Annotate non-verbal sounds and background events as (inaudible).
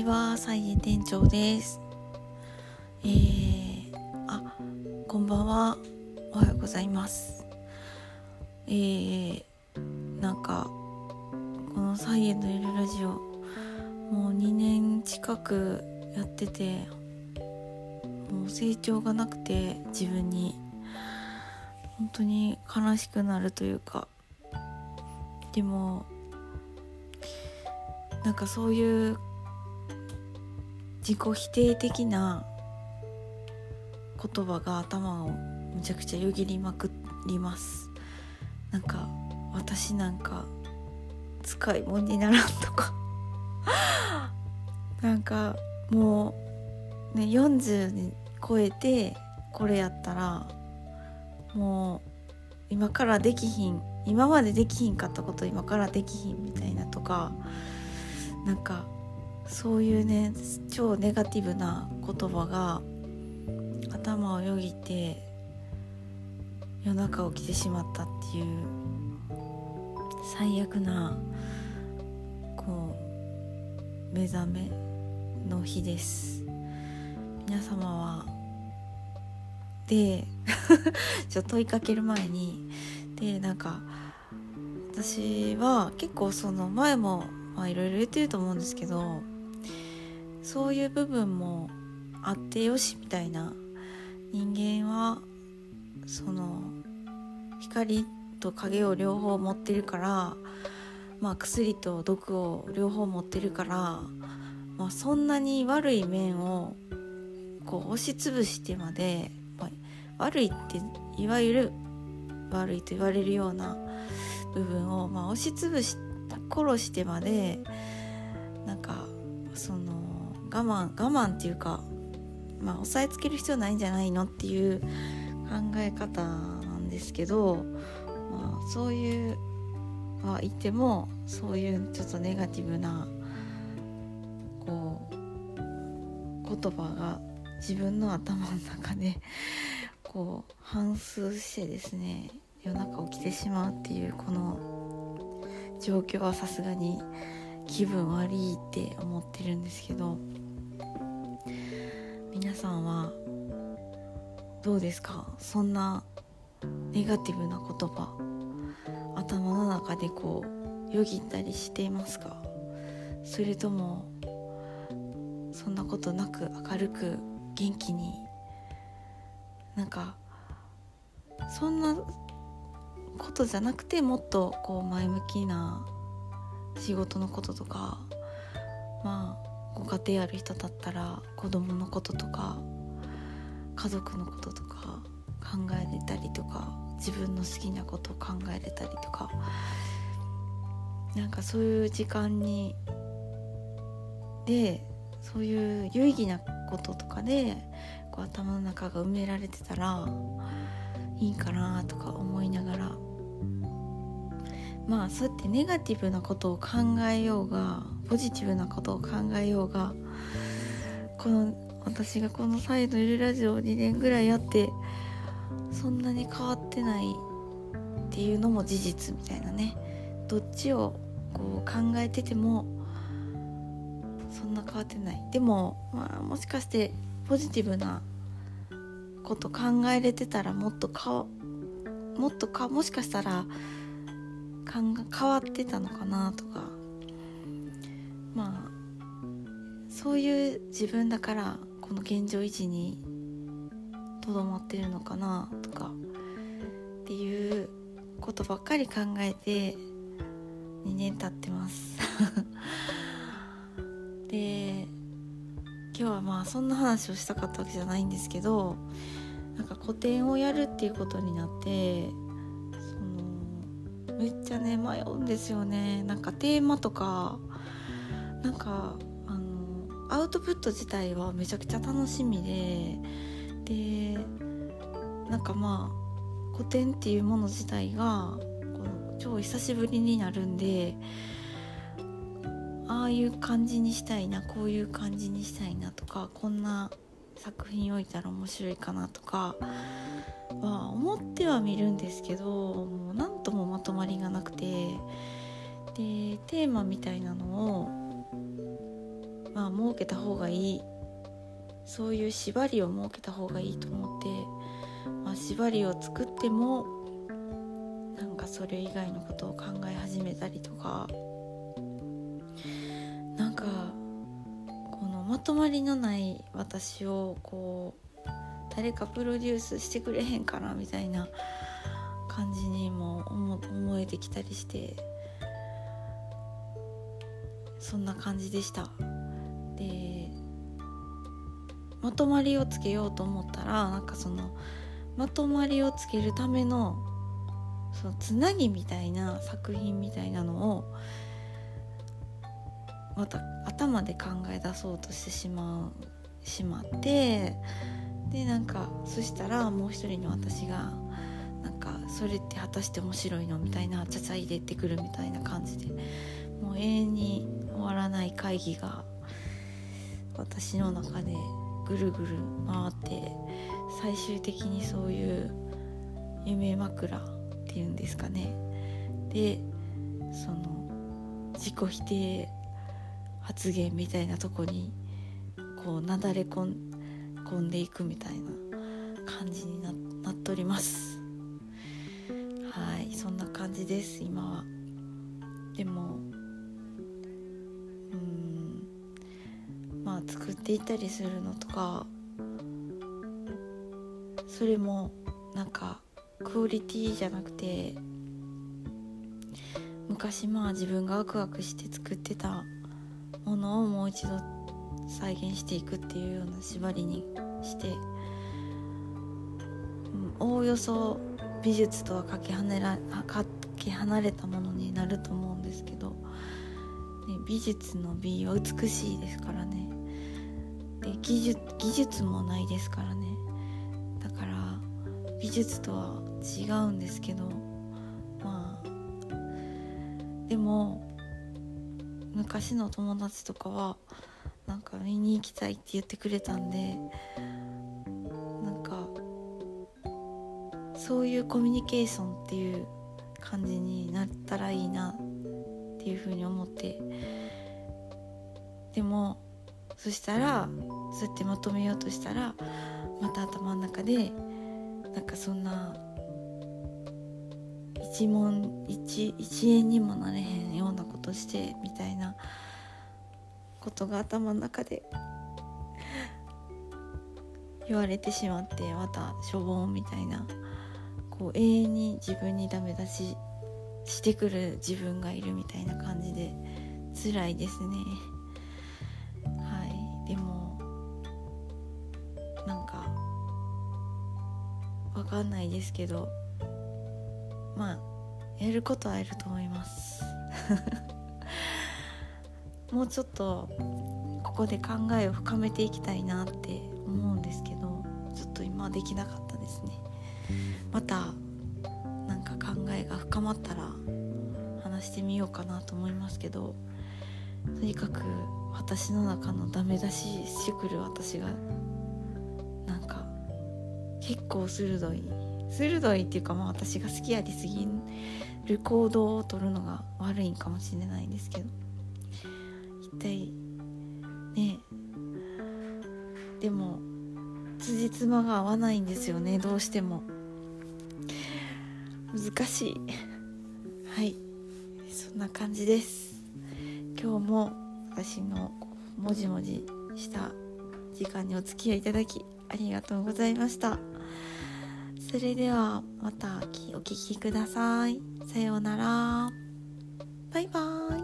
ちは、サイエ店長です。えー、あ、こんばんは。おはようございます。えー、なんか、このサイエのゆるラジオ、もう2年近くやってて、もう成長がなくて、自分に、本当に悲しくなるというか、でも、なんかそういう自己否定的な言葉が頭をむちゃくちゃよぎりまくります。なんか私なんか使い物にならんとか。(laughs) なんかもうね40に超えてこれやったらもう今からできひん今までできひんかったこと今からできひんみたいなとかなんかそういうね超ネガティブな言葉が頭をよぎって夜中起きてしまったっていう最悪なこう目覚めの日です。皆様は。で (laughs) ちょっと問いかける前にでなんか私は結構その前もまあいろいろ言ってると思うんですけどそういう部分もあってよしみたいな。人間はその光と影を両方持ってるからまあ薬と毒を両方持ってるから、まあ、そんなに悪い面をこう押しつぶしてまで、まあ、悪いっていわゆる悪いと言われるような部分を、まあ、押しつぶし殺してまでなんか我慢我慢っていうかまあ押さえつける必要ないんじゃないのっていう考え方なんですけど、まあ、そういうは言ってもそういうちょっとネガティブなこう言葉が自分の頭の中でこう反芻してですね夜中起きてしまうっていうこの状況はさすがに気分悪いって思ってるんですけどさんはどうですか？そんなネガティブな言葉頭の中でこうよぎったりしていますか？それともそんなことなく明るく元気になんかそんなことじゃなくてもっとこう前向きな仕事のこととかまあご家庭ある人だったら子供のこととか家族のこととか考えれたりとか自分の好きなことを考えれたりとかなんかそういう時間にでそういう有意義なこととかでこう頭の中が埋められてたらいいかなとか思いながらまあそうやってネガティブなことを考えようがポジティブなことを考えようがこの私がこのサイドいるラジオを2年ぐらいやってそんなに変わってないっていうのも事実みたいなね。どっちをこう考えててもそんな変わってない。でもまあもしかしてポジティブなこと考えれてたらもっとかもっとかもしかしたら変わってたのかなとかまあそういう自分だからこの現状維持にとどまってるのかなとかっていうことばっかり考えて2年経ってます。(laughs) で今日はまあそんな話をしたかったわけじゃないんですけどなんか個展をやるっていうことになってそのめっちゃね迷うんですよね。なんかテーマとかなんかあのアウトプット自体はめちゃくちゃ楽しみででなんかまあ古典っていうもの自体がこの超久しぶりになるんでああいう感じにしたいなこういう感じにしたいなとかこんな作品置いたら面白いかなとかは思ってはみるんですけどもう何ともまとまりがなくてでテーマみたいなのをまあ設けた方がいい。そういう縛りを設けた方がいいと思って、まあ、縛りを作ってもなんかそれ以外のことを考え始めたりとか。なんかこのまとまりのない私をこう誰かプロデュースしてくれへんかなみたいな感じにも思えてきたりして。そんな感じでした。でまとまりをつけようと思ったらなんかそのまとまりをつけるためのそのつなぎみたいな作品みたいなのをまた頭で考え出そうとしてしまうしまってでなんかそしたらもう一人の私がなんかそれって果たして面白いのみたいなちゃちゃ入れてくるみたいな感じでもう永遠に終わらない会議が私の中でぐるぐる回って最終的にそういう夢枕っていうんですかね。でその自己否定発言みたいなとこにこうなだれ込んでいくみたいな感じにななっております。はいそんな感じです今は。でも作っていたりするのとかそれもなんかクオリティじゃなくて昔まあ自分がワクワクして作ってたものをもう一度再現していくっていうような縛りにしておおよそ美術とはかけ離れかけ離れたものになると思うんですけど、ね、美術の美は美しいですからね。で技術技術もないですからね。だから美術とは違うんですけどまあでも昔の友達とかはなんか見に行きたいって言ってくれたんでなんかそういうコミュニケーションっていう感じになったらいいなっていうふうに思って。でもそしたらそうやってまとめようとしたらまた頭の中でなんかそんな一問一一円にもなれへんようなことしてみたいなことが頭の中で言われてしまってまたしょぼんみたいなこう永遠に自分にダメ出ししてくる自分がいるみたいな感じで辛いですね。でもなんかわかんないですけどまあやることはやると思います。(laughs) もうちょっとここで考えを深めていきたいなって思うんですけどちょっと今できなかったですね。またなんか考えが深まったら話してみようかなと思いますけどとにかく私の中のダメ出ししてくる私がなんか結構鋭い鋭いっていうかまあ私が好きやりすぎる行動を取るのが悪いんかもしれないんですけど一体ねでも辻褄が合わないんですよねどうしても。難しい。はい。そんな感じです。今日も私のもじもじした時間にお付き合いいただきありがとうございました。それではまたお聴きください。さようなら。バイバーイ。